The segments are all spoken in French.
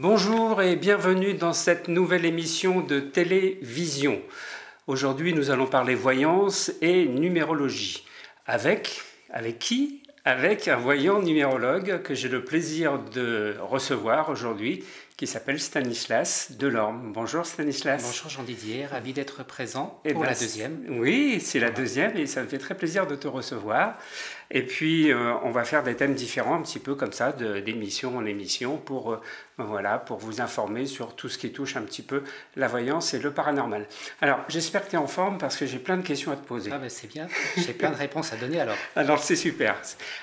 Bonjour et bienvenue dans cette nouvelle émission de télévision. Aujourd'hui, nous allons parler voyance et numérologie. Avec, avec qui? Avec un voyant numérologue que j'ai le plaisir de recevoir aujourd'hui, qui s'appelle Stanislas Delorme. Bonjour Stanislas. Bonjour Jean-Didier, ravi d'être présent eh pour ben, la deuxième. Oui, c'est la deuxième et ça me fait très plaisir de te recevoir. Et puis, euh, on va faire des thèmes différents, un petit peu comme ça, d'émission en émission, pour, euh, voilà, pour vous informer sur tout ce qui touche un petit peu la voyance et le paranormal. Alors, j'espère que tu es en forme parce que j'ai plein de questions à te poser. Ah ben c'est bien, j'ai plein de réponses à donner alors. Alors, c'est super.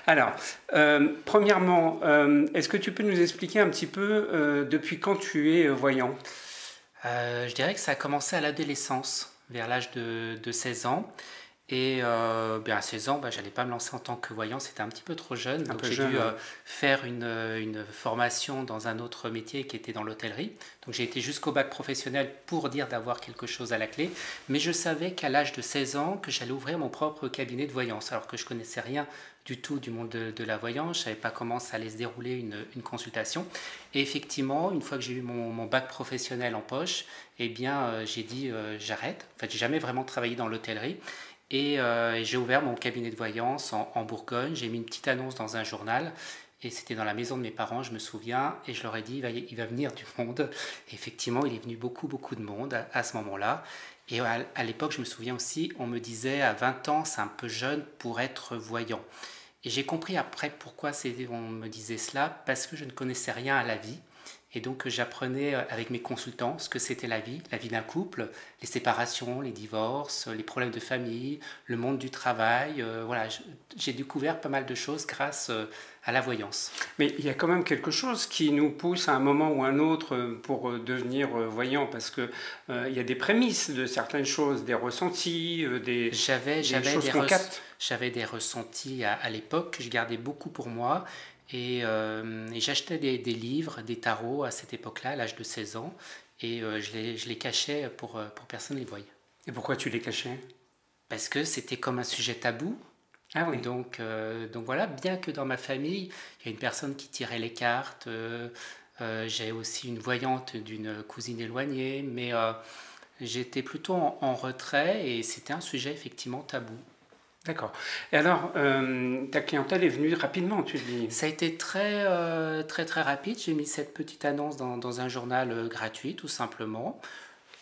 Alors, euh, premièrement, est-ce que tu peux nous expliquer un petit peu depuis quand tu es voyant? Je dirais que ça a commencé à l'adolescence, vers l'âge de, de 16 ans. Et euh, bien à 16 ans, bah, je n'allais pas me lancer en tant que voyant, c'était un petit peu trop jeune. donc j'ai dû euh, faire une, euh, une, formation dans un autre métier qui était dans l'hôtellerie. Donc j'ai été jusqu'au bac professionnel pour dire d'avoir quelque chose à la clé. Mais je savais qu'à l'âge de 16 ans, que j'allais ouvrir mon propre cabinet de voyance, alors que je connaissais rien du tout du monde de, la voyance. Je ne savais pas comment ça allait se dérouler une, une consultation. Et effectivement, une fois que j'ai eu mon, mon, bac professionnel en poche, eh bien, j'ai dit j'arrête. En fait, j'ai jamais vraiment travaillé dans l'hôtellerie. Euh, et, j'ai ouvert mon cabinet de voyance en, Bourgogne. J'ai mis une petite annonce dans un journal. Et c'était dans la maison de mes parents, je me souviens. Et je leur ai dit, il va, venir du monde. Effectivement, il est venu beaucoup, beaucoup de monde à, ce moment-là. Et à, l'époque, je me souviens aussi, on me disait à 20 ans, c'est un peu jeune pour être voyant. Et j'ai compris après pourquoi on me disait cela, parce que je ne connaissais rien à la vie. Et donc j'apprenais euh, avec mes consultants ce que c'était la vie, la vie d'un couple, les séparations, les divorces, les problèmes de famille, le monde du travail. Euh, voilà, j'ai découvert pas mal de choses grâce euh, à la voyance. Mais il y a quand même quelque chose qui nous pousse à un moment ou un autre pour devenir voyant, parce que il y a des prémices de certaines choses, des ressentis, des, j'avais, des, J'avais des ressentis à, à l'époque que je gardais beaucoup pour moi euh, et, j'achetais des, livres, des tarots à cette époque-là, à l'âge de 16 ans, et euh, je, les, je, les, cachais pour, euh, pour personne ne les voyait. Et pourquoi tu les cachais? Parce que c'était comme un sujet tabou. Ah oui. Donc, donc voilà, bien que dans ma famille, il y a une personne qui tirait les cartes, j'ai aussi une voyante d'une cousine éloignée, mais j'étais plutôt en retrait et c'était un sujet effectivement tabou. D'accord. Et alors, euh, ta clientèle est venue rapidement, tu dis Ça a été très, euh, très, très rapide. J'ai mis cette petite annonce dans, un journal euh, gratuit, tout simplement.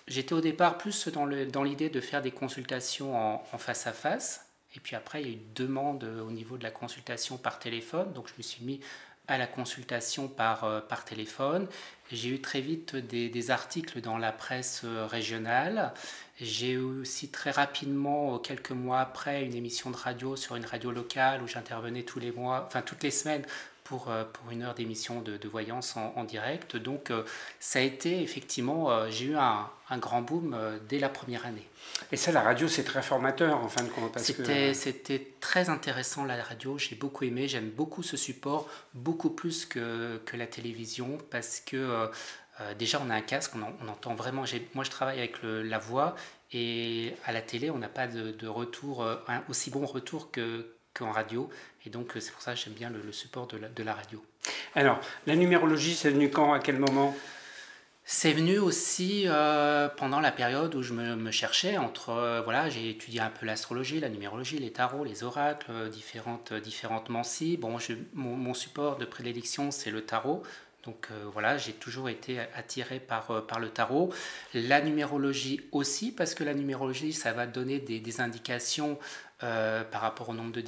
J'étais au départ plus dans l'idée de faire des consultations en, en, face à face. Et puis après, il y a eu une demande au niveau de la consultation par téléphone. Donc, je me suis mis à la consultation par, par téléphone. J'ai eu très vite des, des, articles dans la presse régionale. J'ai eu aussi très rapidement, quelques mois après, une émission de radio sur une radio locale où j'intervenais tous les mois, enfin toutes les semaines pour, euh, pour une heure d'émission de, de, voyance en, direct. Donc euh, ça a été effectivement, euh, j'ai eu un, un, grand boom dès la première année. Et ça, la radio, c'est très formateur en fin de compte. C'était très intéressant la radio, j'ai beaucoup aimé, j'aime beaucoup ce support, beaucoup plus que, que la télévision parce que euh, déjà, on a un casque, on, entend vraiment. Moi, je travaille avec la voix et à la télé, on n'a pas de, retour, euh, un aussi bon retour qu'en radio. Et donc, euh, c'est pour ça que j'aime bien le, support de la, radio. Alors, la numérologie, c'est venu quand À quel moment? C'est venu aussi pendant la période où je me, cherchais entre voilà j'ai étudié un peu l'astrologie, la numérologie, les tarots, les oracles, différentes différentes mancies. Bon, mon, support de prédilection c'est le tarot. Donc euh, voilà, j'ai toujours été attiré par, euh, par le tarot. La numérologie aussi, parce que la numérologie, ça va donner des indications euh, par rapport au nombre de,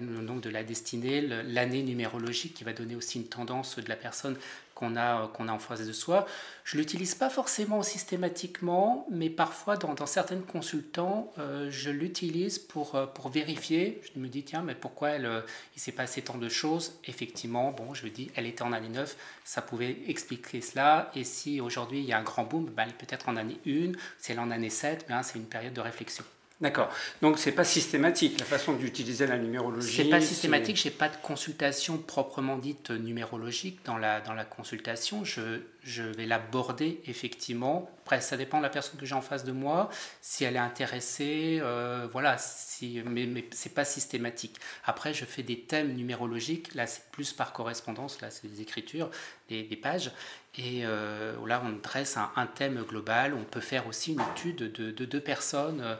nombre de la destinée, l'année numérologique qui va donner aussi une tendance de la personne qu'on a, qu'on a en face de soi. Je ne l'utilise pas forcément systématiquement, mais parfois dans, certains consultants, euh, je l'utilise pour, euh, pour vérifier. Je me dis, tiens, mais pourquoi elle, il s'est passé tant de choses? Effectivement, bon, je dis, elle était en année 9, ça pouvait expliquer cela. Et si aujourd'hui il y a un grand boom, ben, peut-être en année 1, si elle est en année 7, ben, c'est une période de réflexion. D'accord. Donc c'est pas systématique la façon d'utiliser la numérologie. C'est pas systématique. J'ai pas de consultation proprement dite numérologique dans la dans la consultation. Je je vais l'aborder effectivement. Après, ça dépend de la personne que j'ai en face de moi, si elle est intéressée, euh, voilà. Si, mais mais c'est pas systématique. Après, je fais des thèmes numérologiques. Là, c'est plus par correspondance. Là, c'est des écritures, des, des pages. Et euh, là, on dresse un, un, thème global. On peut faire aussi une étude de, de deux personnes. Euh,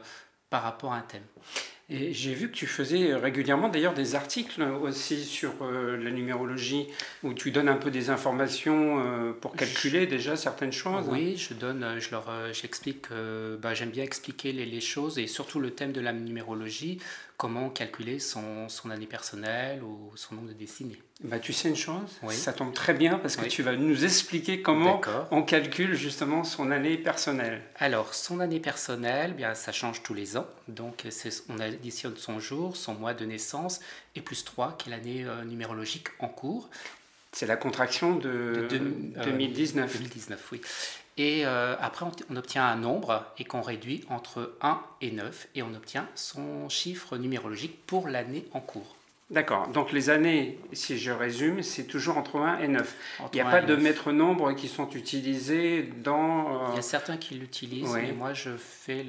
par rapport à un thème. Et j'ai vu que tu faisais régulièrement d'ailleurs des articles aussi sur euh, la numérologie où tu donnes un peu des informations euh, pour calculer déjà certaines choses. Oui, je donne, euh, je leur, j'explique, bah, j'aime bien expliquer les, les, choses et surtout le thème de la numérologie comment calculer son, son, année personnelle ou son nombre de décennies. Bah, tu sais une chose, ça tombe très bien parce que tu vas nous expliquer comment on calcule justement son année personnelle. Alors, son année personnelle, bien, ça change tous les ans. Donc, on additionne son jour, son mois de naissance et plus 3, qui est l'année euh, numérologique en cours. C'est la contraction de, 2019. 2019, euh, oui. Et euh, après, on, obtient un nombre et qu'on réduit entre 1 et 9 et on obtient son chiffre numérologique pour l'année en cours. D'accord. Donc les années, si je résume, c'est toujours entre 1 et 9. Il n'y a pas de maître nombre qui sont utilisés dans... Euh, Il y a certains qui l'utilisent, mais moi je fais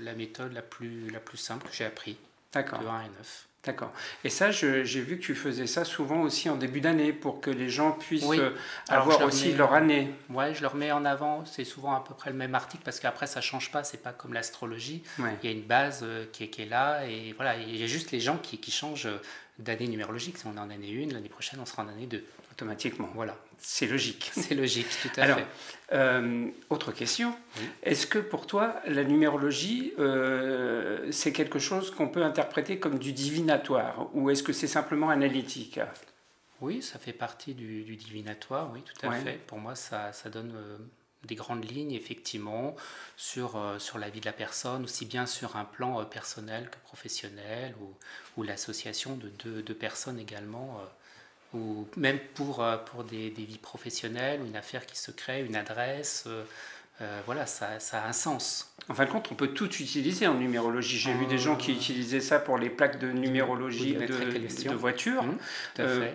la méthode la plus, la plus simple que j'ai appris. D'accord. De 1 et 9. D'accord. Et ça, j'ai vu que tu faisais ça souvent aussi en début d'année pour que les gens puissent euh, avoir aussi leur année. Oui, je leur mets en avant. C'est souvent à peu près le même article parce qu'après, ça change pas. C'est pas comme l'astrologie. Il y a une base euh, qui, est, qui, est, là. Et voilà, il y a juste les gens qui, qui changent euh, d'année numérologique. Si on est en année 1, l'année prochaine, on sera en année 2. Automatiquement. Voilà. C'est logique. C'est logique, tout à fait. Euh, autre question. Est-ce que pour toi, la numérologie, euh, c'est quelque chose qu'on peut interpréter comme du divinatoire ou est-ce que c'est simplement analytique? Oui, ça fait partie du, divinatoire, oui, tout à fait. Pour moi, ça, ça donne euh, des grandes lignes, effectivement, sur, sur la vie de la personne, aussi bien sur un plan personnel que professionnel ou, ou l'association de deux, deux, personnes également ou même pour, euh, des, des, vies professionnelles, une affaire qui se crée, une adresse, euh, euh, voilà, ça, ça, a un sens. En fin de compte, on peut tout utiliser en numérologie. J'ai vu des gens qui utilisaient ça pour les plaques de numérologie de, de voiture. Mmh,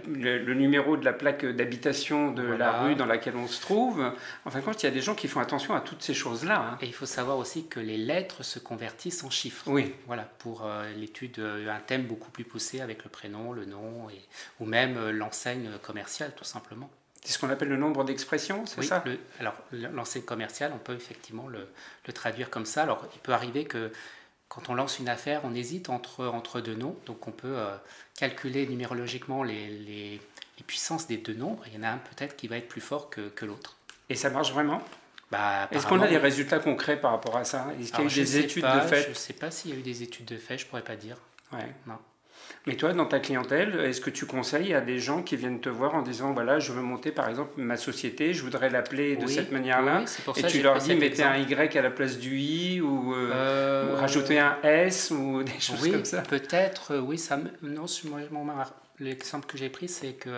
le, numéro de la plaque d'habitation de la rue dans laquelle on se trouve. En fin de compte, il y a des gens qui font attention à toutes ces choses-là. Hein. Et il faut savoir aussi que les lettres se convertissent en chiffres. Oui. Voilà, pour l'étude, un thème beaucoup plus poussé avec le prénom, le nom, et, ou même l'enseigne commerciale, tout simplement. C'est ce qu'on appelle le nombre d'expressions, c'est ça Alors, lancer commercial, on peut effectivement le, le, traduire comme ça. Alors, il peut arriver que quand on lance une affaire, on hésite entre, entre deux noms. Donc, on peut euh, calculer numérologiquement les, les, les, puissances des deux nombres. Il y en a un peut-être qui va être plus fort que, que l'autre. Et ça marche vraiment bah, Est-ce qu'on a des résultats concrets par rapport à ça? Est-ce qu'il y a eu des études de fait? Je ne sais pas s'il y a eu des études de fait, je ne pourrais pas dire. Ouais. Non. Mais toi, dans ta clientèle, est-ce que tu conseilles à des gens qui viennent te voir en disant voilà, je veux monter par exemple ma société, je voudrais l'appeler de cette manière-là Et tu leur dis mettez un Y à la place du I ou, euh, euh, rajoutez un S ou des choses comme ça Peut-être, oui. Ça, non, moi, l'exemple que j'ai pris, c'est qu'il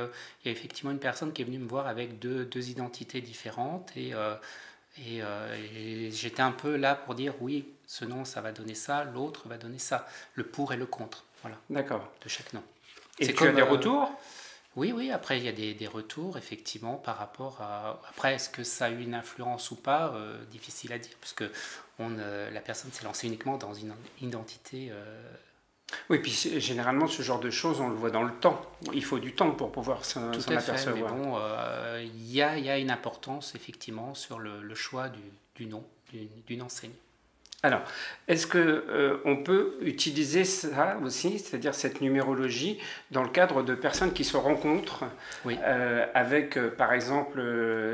y a effectivement une personne qui est venue me voir avec deux, deux identités différentes et. Euh, et, et j'étais un peu là pour dire oui, ce nom ça va donner ça, l'autre va donner ça, le pour et le contre. Voilà. D'accord. De chaque nom. Et tu as des euh, retours? Oui, oui. Après, il y a des, des, retours, effectivement, par rapport à. Après, est-ce que ça a eu une influence ou pas? Euh, Difficile à dire, parce que on, euh, la personne s'est lancée uniquement dans une identité. Oui, puis généralement, ce genre de choses, on le voit dans le temps. Il faut du temps pour pouvoir s'en apercevoir. Mais bon, il y, a, y, a, une importance, effectivement, sur le, le choix du, du nom d'une enseigne. Alors, est-ce qu'on euh, peut utiliser ça aussi, c'est-à-dire cette numérologie, dans le cadre de personnes qui se rencontrent euh, avec, euh, par exemple,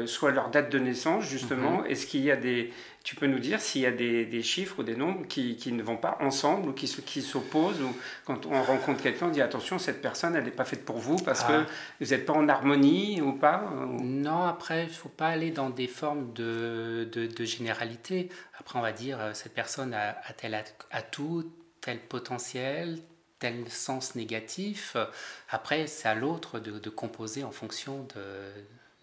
soit leur date de naissance, justement mhm. Est-ce qu'il y a des, tu peux nous dire s'il y a des, chiffres ou des nombres qui, ne vont pas ensemble ou qui, qui s'opposent ou quand on rencontre quelqu'un, on dit attention, cette personne, elle n'est pas faite pour vous parce que ah. vous n'êtes pas en harmonie ou pas Non, après, il ne faut pas aller dans des formes de, de, généralité. Après, on va dire, euh, cette personne a-t-elle tout tel potentiel, tel sens négatif. Après, c'est à l'autre de, de, composer en fonction de,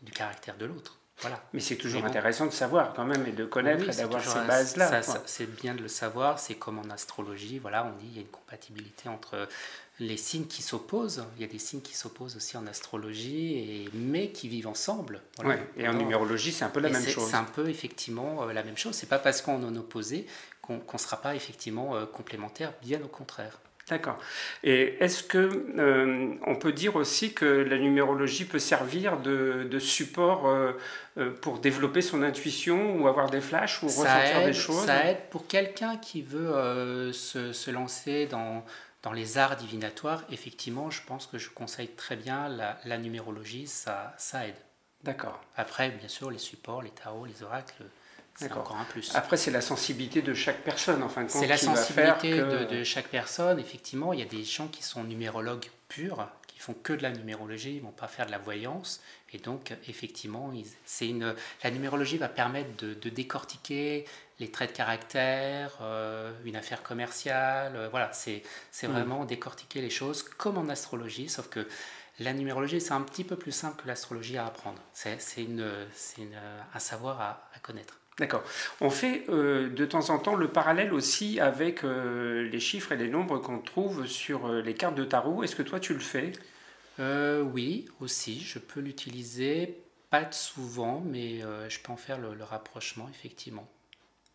du caractère de l'autre. Voilà. Mais c'est toujours intéressant de savoir quand même et de connaître et d'avoir ces bases-là. c'est bien de le savoir. C'est comme en astrologie, voilà, on dit il y a une compatibilité entre les signes qui s'opposent. Il y a des signes qui s'opposent aussi en astrologie, et, mais qui vivent ensemble. et en numérologie, c'est un peu la même chose. C'est un peu effectivement euh, la même chose. C'est pas parce qu'on en opposé qu'on ne sera pas effectivement euh, complémentaire, bien au contraire. D'accord. Et est-ce que euh, on peut dire aussi que la numérologie peut servir de, support pour développer son intuition ou avoir des flashs ou ressentir des choses Ça aide pour quelqu'un qui veut se, se, lancer dans dans les arts divinatoires, effectivement, je pense que je conseille très bien la, numérologie, ça, ça aide. D'accord. Après, bien sûr, les supports, les tarots, les oracles, c'est encore un plus. Après, c'est la sensibilité de chaque personne, en fin de compte. C'est la sensibilité de, de, chaque personne. Effectivement, il y a des gens qui sont numérologues purs, qui font que de la numérologie, ils ne vont pas faire de la voyance. Et donc, effectivement, c'est une, la numérologie va permettre de, de décortiquer les traits de caractère, euh, une affaire commerciale. Euh, voilà, c'est mm. vraiment décortiquer les choses comme en astrologie, sauf que la numérologie, c'est un petit peu plus simple que l'astrologie à apprendre. C'est un savoir à, connaître. D'accord. On fait euh, de temps en temps le parallèle aussi avec les chiffres et les nombres qu'on trouve sur les cartes de tarot. Est-ce que toi tu le fais? Oui, aussi. Je peux l'utiliser, pas souvent, mais je peux en faire le rapprochement, effectivement.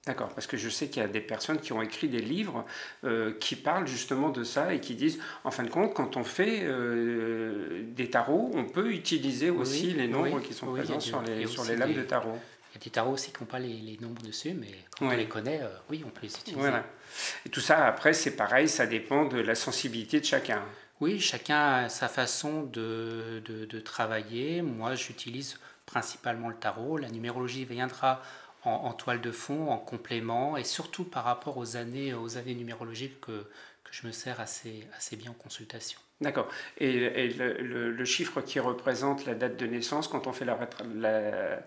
D'accord, parce que je sais qu'il y a des personnes qui ont écrit des livres euh, qui parlent justement de ça et qui disent, en fin de compte, quand on fait euh, des tarots, on peut utiliser aussi les nombres qui sont présents sur les, sur les lames de tarot. Il y a des tarots aussi qui n'ont pas les, les, nombres dessus, mais quand on les connaît, euh, oui, on peut les utiliser. Voilà. Et tout ça, après, c'est pareil, ça dépend de la sensibilité de chacun. Oui, chacun a sa façon de, de, de travailler. Moi, j'utilise principalement le tarot. La numérologie viendra en, toile de fond, en complément, et surtout par rapport aux années, aux années numérologiques que, que je me sers assez, assez bien en consultation. D'accord. Et, le, le, chiffre qui représente la date de naissance, quand on fait la, la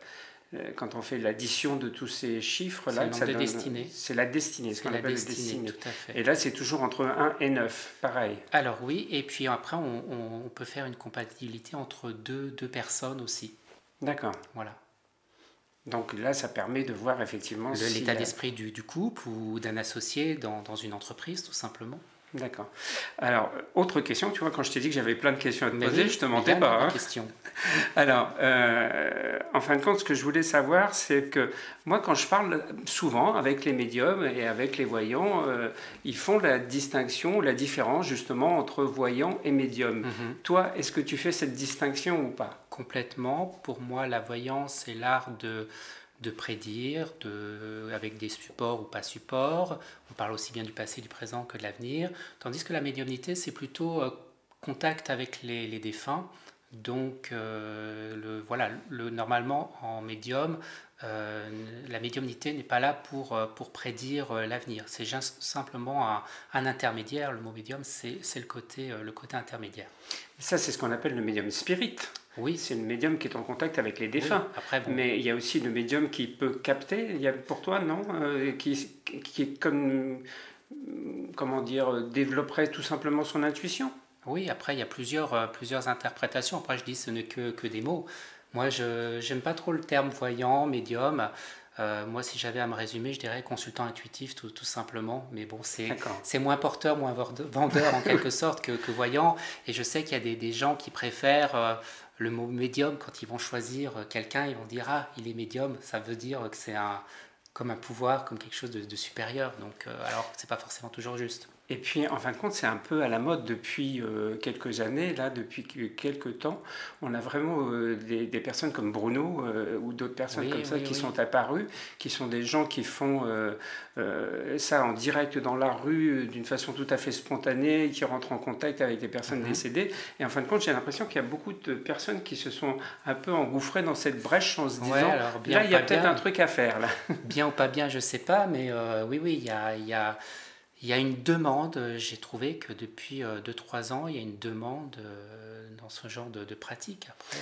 quand on fait l'addition de tous ces chiffres-là, c'est la destinée. C'est la destinée, ce qu'on appelle la destinée. Tout à fait. Et là, c'est toujours entre 1 et 9, pareil. Alors oui, et puis après, on, on peut faire une compatibilité entre deux, deux personnes aussi. D'accord. Voilà. Donc là, ça permet de voir effectivement l'état d'esprit du, du, couple ou d'un associé dans, dans, une entreprise, tout simplement. D'accord. Alors, autre question, tu vois, quand je t'ai dit que j'avais plein de questions à te poser, je te mentais pas. Hein. Question. Alors, euh, en fin de compte, ce que je voulais savoir, c'est que moi, quand je parle souvent avec les médiums et avec les voyants, euh, ils font la distinction, la différence justement entre voyant et médium. Mhm. Toi, est-ce que tu fais cette distinction ou pas? Complètement. Pour moi, la voyance, c'est l'art de de prédire, de, avec des supports ou pas supports. On parle aussi bien du passé, du présent que de l'avenir. Tandis que la médiumnité, c'est plutôt euh, contact avec les, défunts. Donc, euh, le, voilà, le, normalement, en médium, euh, la médiumnité n'est pas là pour, pour prédire l'avenir. C'est simplement un, un, intermédiaire. Le mot médium, c'est le côté, le côté intermédiaire. Ça, c'est ce qu'on appelle le médium spirit. Oui, c'est le médium qui est en contact avec les défunts. après, Mais il y a aussi le médium qui peut capter. Il y a pour toi, non euh, qui, qui est comme, comment dire, développerait tout simplement son intuition. Oui, après, il y a plusieurs, euh, plusieurs interprétations. Après, je dis ce n'est que, que des mots. Moi, je n'aime pas trop le terme voyant, médium. Euh, moi, si j'avais à me résumer, je dirais consultant intuitif, tout, tout simplement. Mais bon, c'est moins porteur, moins vendeur en quelque sorte que, que, voyant. Et je sais qu'il y a des, des, gens qui préfèrent le mot médium, quand ils vont choisir quelqu'un, ils vont dire Ah, il est médium, ça veut dire que c'est un, comme un pouvoir, comme quelque chose de, de supérieur. Donc, euh, alors, c'est pas forcément toujours juste. Et puis, en fin de compte, c'est un peu à la mode depuis euh, quelques années, là, depuis quelques temps. On a vraiment euh, des, des, personnes comme Bruno euh, ou d'autres personnes comme ça qui sont apparues, qui sont des gens qui font ça en direct dans la rue d'une façon tout à fait spontanée, qui rentrent en contact avec des personnes mhm. décédées. Et en fin de compte, j'ai l'impression qu'il y a beaucoup de personnes qui se sont un peu engouffrées dans cette brèche en se disant alors, bien là, il y a peut-être un truc à faire. Là. Bien ou pas bien, je sais pas, mais oui, oui, il y a. Y a il y a une demande, j'ai trouvé que depuis 2-3 ans, il y a une demande dans ce genre de, pratique. Après,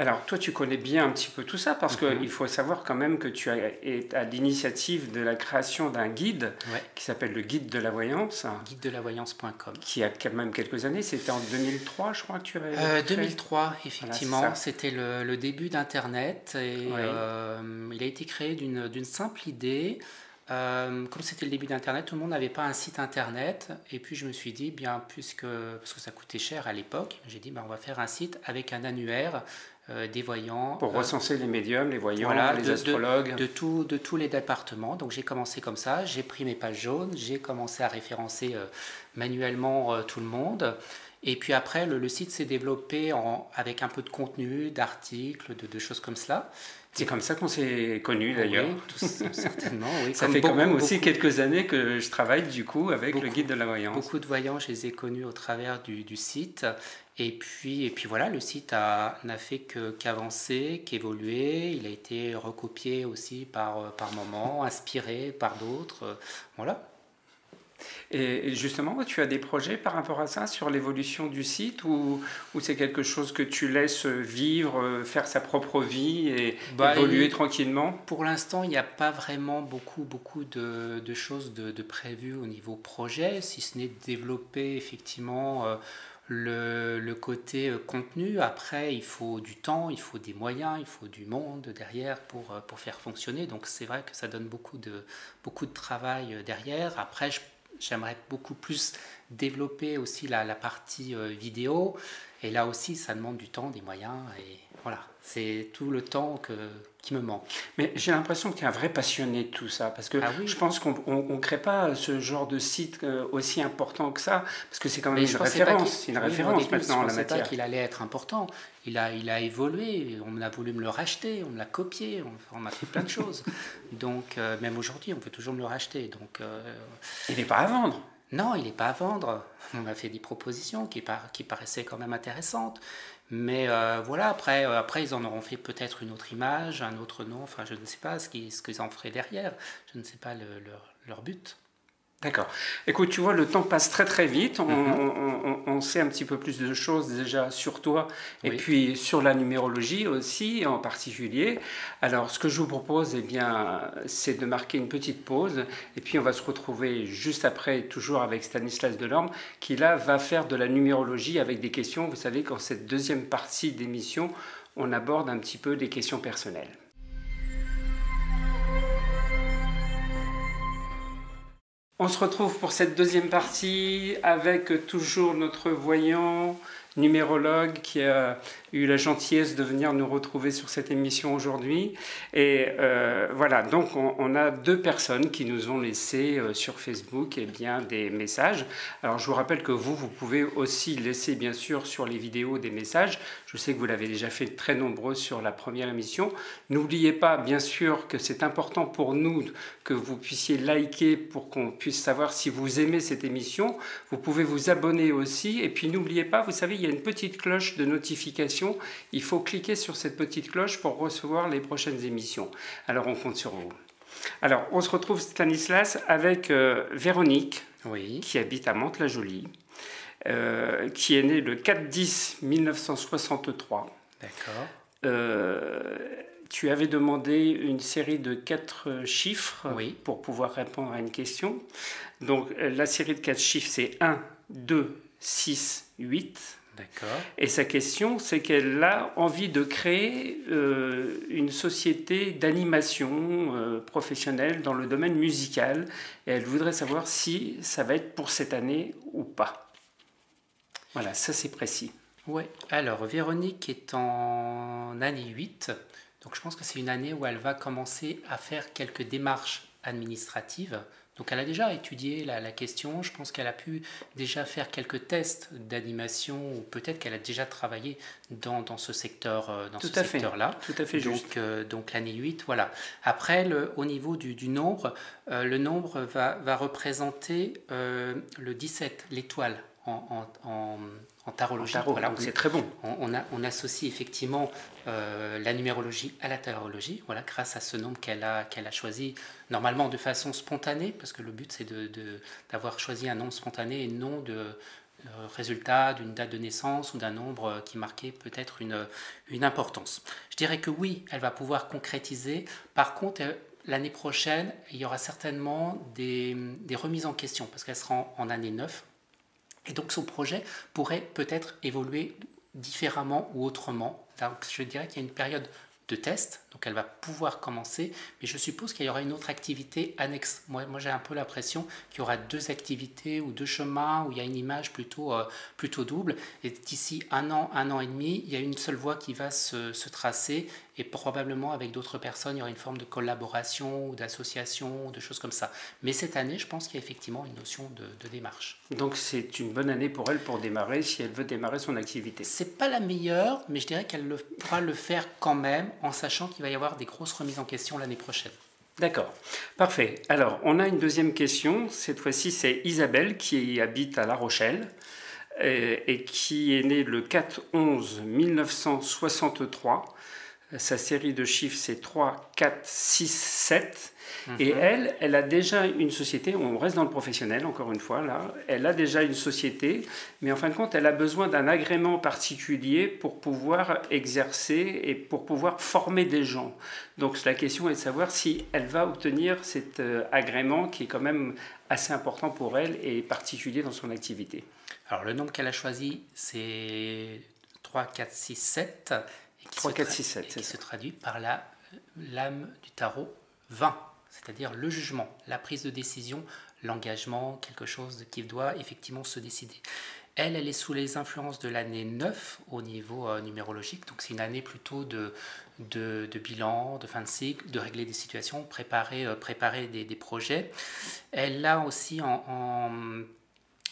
alors, toi, tu connais bien un petit peu tout ça parce mhm. qu'il faut savoir quand même que tu es à l'initiative de la création d'un guide qui s'appelle le Guide de la Voyance. Guide de la voyance.com. Qui a quand même quelques années. C'était en 2003, je crois que tu avais. Euh, 2003, effectivement. C'était le, début d'Internet et euh, il a été créé d'une simple idée. Euh, comme c'était le début d'Internet, tout le monde n'avait pas un site Internet. Et puis je me suis dit, bien, puisque, parce que ça coûtait cher à l'époque, j'ai dit, ben, on va faire un site avec un annuaire euh, des voyants. Pour recenser les médiums, les voyants, les astrologues. De, tout, de tous les départements. Donc j'ai commencé comme ça, j'ai pris mes pages jaunes, j'ai commencé à référencer euh, manuellement euh, tout le monde. Et puis après, le, site s'est développé en, avec un peu de contenu, d'articles, de, de, choses comme cela. C'est comme ça qu'on s'est connus d'ailleurs. Oui, certainement, oui. ça fait quand même aussi quelques années que je travaille du coup avec le guide de la voyance. Beaucoup de voyants, je les ai connus au travers du, du site. Et puis, et puis voilà, le site n'a fait qu'avancer, qu'évoluer. Il a été recopié aussi par, par moments, inspiré par d'autres. Voilà. Et justement, tu as des projets par rapport à ça sur l'évolution du site ou, ou c'est quelque chose que tu laisses vivre, faire sa propre vie et bah, évoluer tranquillement? Pour l'instant, il n'y a pas vraiment beaucoup, beaucoup de, de choses de, de, prévues au niveau projet, si ce n'est développer effectivement. Euh, le, le, côté euh, contenu, après, il faut du temps, il faut des moyens, il faut du monde derrière pour, euh, pour faire fonctionner. Donc c'est vrai que ça donne beaucoup de, beaucoup de travail derrière. Après, je J'aimerais beaucoup plus développer aussi la, partie euh, vidéo. Et là aussi, ça demande du temps, des moyens. Et voilà, c'est tout le temps que, qui me manque. Mais j'ai l'impression que tu es un vrai passionné de tout ça. Parce que ah je pense qu'on ne crée pas ce genre de site euh, aussi important que ça. Parce que c'est quand même une référence. C'est une référence maintenant en la matière. Je qu'il allait être important. Il a, il a évolué. On a voulu me le racheter. On me l'a copié. On, a fait plein de choses. Donc, euh, même aujourd'hui, on peut toujours me le racheter. Donc, il n'est pas à vendre. Non, il n'est pas à vendre. On m'a fait des propositions qui, qui paraissaient quand même intéressantes. Mais euh, voilà, après, euh, après, ils en auront fait peut-être une autre image, un autre nom. Enfin, je ne sais pas ce qu'ils ce en feraient derrière. Je ne sais pas leur but. D'accord. Écoute, tu vois, le temps passe très très vite. Mhm. On, on, sait un petit peu plus de choses déjà sur toi et puis sur la numérologie aussi en particulier. Alors, ce que je vous propose, eh bien, c'est de marquer une petite pause et puis on va se retrouver juste après, toujours avec Stanislas Delorme, qui là va faire de la numérologie avec des questions. Vous savez qu'en cette deuxième partie d'émission, on aborde un petit peu des questions personnelles. On se retrouve pour cette deuxième partie avec toujours notre voyant numérologue qui a eu la gentillesse de venir nous retrouver sur cette émission aujourd'hui. Et euh, voilà, donc on, a deux personnes qui nous ont laissé euh, sur Facebook eh bien, des messages. Alors je vous rappelle que vous, vous pouvez aussi laisser bien sûr sur les vidéos des messages. Je sais que vous l'avez déjà fait très nombreux sur la première émission. N'oubliez pas bien sûr que c'est important pour nous que vous puissiez liker pour qu'on puisse savoir si vous aimez cette émission. Vous pouvez vous abonner aussi. Et puis n'oubliez pas, vous savez, il y a une petite cloche de notification il faut cliquer sur cette petite cloche pour recevoir les prochaines émissions. Alors on compte sur vous. Alors on se retrouve Stanislas avec euh, Véronique, qui habite à Mantes-la-Jolie, qui est née le 4-10-1963. D'accord. Euh, tu avais demandé une série de quatre chiffres pour pouvoir répondre à une question. Donc la série de quatre chiffres, c'est 1, 2, 6, 8. Et sa question, c'est qu'elle a envie de créer euh, une société d'animation euh, professionnelle dans le domaine musical. Et elle voudrait savoir si ça va être pour cette année ou pas. Voilà, ça c'est précis. Oui, alors Véronique est en année 8. Donc je pense que c'est une année où elle va commencer à faire quelques démarches administratives donc elle a déjà étudié la, question, je pense qu'elle a pu déjà faire quelques tests d'animation, ou peut-être qu'elle a déjà travaillé dans, dans ce secteur euh, dans ce secteur-là. Tout à fait donc, juste. Euh, donc l'année 8, voilà. Après, le, au niveau du, du nombre, euh, le nombre va, va représenter le 17, l'étoile en, en, en, en tarologie. voilà, c'est très bon. On, a, on, associe effectivement euh, la numérologie à la tarologie, voilà, grâce à ce nombre qu'elle a, qu'elle a choisi, normalement de façon spontanée, parce que le but c'est de, d'avoir choisi un nombre spontané et non de euh, résultat d'une date de naissance ou d'un nombre qui marquait peut-être une, une importance. Je dirais que oui, elle va pouvoir concrétiser. Par contre, l'année prochaine, il y aura certainement des, des remises en question, parce qu'elle sera en, en année 9 et donc son projet pourrait peut-être évoluer différemment ou autrement. Donc je dirais qu'il y a une période de test, donc elle va pouvoir commencer, mais je suppose qu'il y aura une autre activité annexe. Moi, moi j'ai un peu l'impression qu'il y aura deux activités ou deux chemins où il y a une image plutôt, euh, plutôt double, et d'ici un an, un an et demi, il y a une seule voie qui va se, se tracer, et probablement avec d'autres personnes, il y aura une forme de collaboration ou d'association, de choses comme ça. Mais cette année, je pense qu'il y a effectivement une notion de, de démarche. Donc c'est une bonne année pour elle pour démarrer, si elle veut démarrer son activité. C'est pas la meilleure, mais je dirais qu'elle pourra le faire quand même, en sachant qu'il va y avoir des grosses remises en question l'année prochaine. D'accord, parfait. Alors, on a une deuxième question. Cette fois-ci, c'est Isabelle qui habite à La Rochelle euh, et qui est née le 4-11-1963. Sa série de chiffres, c'est 3, 4, 6, 7. Et elle, elle a déjà une société, on reste dans le professionnel encore une fois là, elle a déjà une société, mais en fin de compte, elle a besoin d'un agrément particulier pour pouvoir exercer et pour pouvoir former des gens. Donc la question est de savoir si elle va obtenir cet euh, agrément qui est quand même assez important pour elle et particulier dans son activité. Alors le nombre qu'elle a choisi, c'est 3, 4, 6, 7. Et qui 3, 4, 6, 7, qui se traduit par la lame du tarot 20 c'est-à-dire le jugement, la prise de décision, l'engagement, quelque chose qui doit effectivement se décider. Elle, elle est sous les influences de l'année 9 au niveau euh, numérologique, donc c'est une année plutôt de, de, bilan, de fin de cycle, de régler des situations, préparer, euh, préparer des, projets. Elle a aussi en, en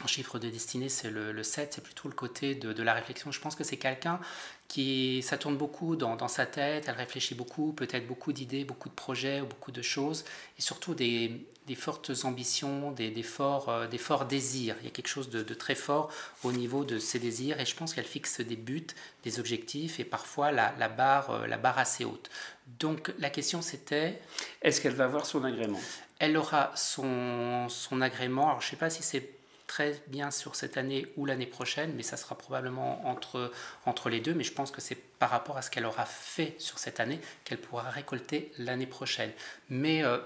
chiffre de destinée, c'est le, le, 7, c'est plutôt le côté de, de, la réflexion. Je pense que c'est quelqu'un qui, ça tourne beaucoup dans, dans, sa tête, elle réfléchit beaucoup, peut-être beaucoup d'idées, beaucoup de projets, beaucoup de choses, et surtout des, des fortes ambitions, des, des, forts, euh, des forts désirs. Il y a quelque chose de, de, très fort au niveau de ses désirs, et je pense qu'elle fixe des buts, des objectifs, et parfois la, la, barre, euh, la barre assez haute. Donc la question c'était... Est-ce qu'elle va avoir son agrément? Elle aura son, son agrément, alors je ne sais pas si c'est très bien sur cette année ou l'année prochaine, mais ça sera probablement entre, entre les deux. Mais je pense que c'est par rapport à ce qu'elle aura fait sur cette année qu'elle pourra récolter l'année prochaine. Mais euh,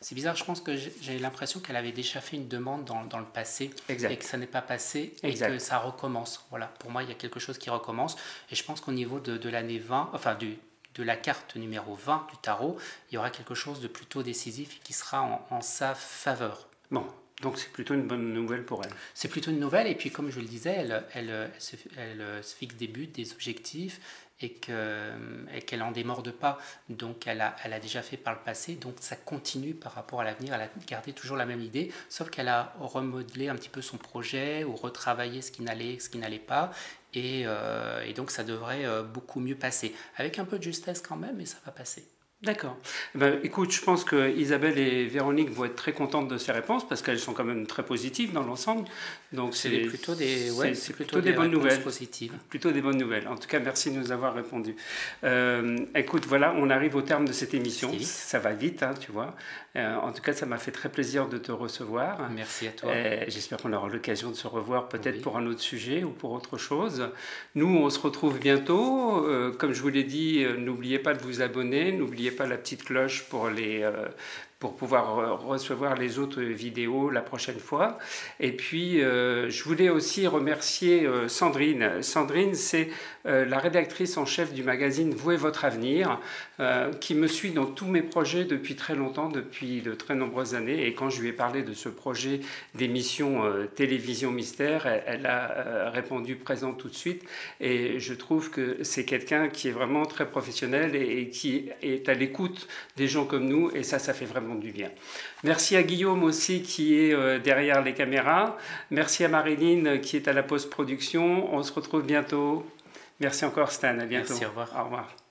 c'est bizarre, je pense que j'ai l'impression qu'elle avait déjà fait une demande dans, dans le passé et que ça n'est pas passé et que ça recommence. Voilà, pour moi, il y a quelque chose qui recommence. Et je pense qu'au niveau de, de l'année 20, enfin du, de la carte numéro 20 du tarot, il y aura quelque chose de plutôt décisif qui sera en, en sa faveur. Bon, donc c'est plutôt une bonne nouvelle pour elle. C'est plutôt une nouvelle, et puis comme je le disais, elle, elle, se, elle se, fixe des buts, des objectifs, et qu'elle n'en démorde pas. Donc elle a, elle a déjà fait par le passé, donc ça continue par rapport à l'avenir, elle a gardé toujours la même idée, sauf qu'elle a remodelé un petit peu son projet, ou retravaillé ce qui n'allait, ce qui n'allait pas, et, euh, donc ça devrait euh, beaucoup mieux passer. Avec un peu de justesse quand même, mais ça va passer. D'accord. Eh ben, écoute, je pense que Isabelle et Véronique vont être très contentes de ces réponses parce qu'elles sont quand même très positives dans l'ensemble. Donc c'est plutôt des, ouais, c'est plutôt, des, bonnes nouvelles. Positives. Plutôt des bonnes nouvelles. En tout cas, merci de nous avoir répondu. Euh, écoute, voilà, on arrive au terme de cette émission. Ça va vite, hein, tu vois. Euh, en tout cas, ça m'a fait très plaisir de te recevoir. Merci à toi. J'espère qu'on aura l'occasion de se revoir peut-être pour un autre sujet ou pour autre chose. Nous, on se retrouve bientôt. Euh, comme je vous l'ai dit, n'oubliez pas de vous abonner. N'oubliez pas la petite cloche pour les, euh, pour pouvoir recevoir les autres vidéos la prochaine fois. Et puis, euh, je voulais aussi remercier euh, Sandrine. Sandrine, c'est euh, la rédactrice en chef du magazine Vouez votre avenir, qui me suit dans tous mes projets depuis très longtemps, depuis de très nombreuses années. Et quand je lui ai parlé de ce projet d'émission Télévision Mystère, elle, a répondu présent tout de suite. Et je trouve que c'est quelqu'un qui est vraiment très professionnel et, et qui est à l'écoute des gens comme nous. Et ça, ça fait vraiment du bien. Merci à Guillaume aussi qui est euh, derrière les caméras. Merci à Marilyn qui est à la post-production. On se retrouve bientôt. Merci encore Stan, à bientôt. Merci, au revoir. Au revoir.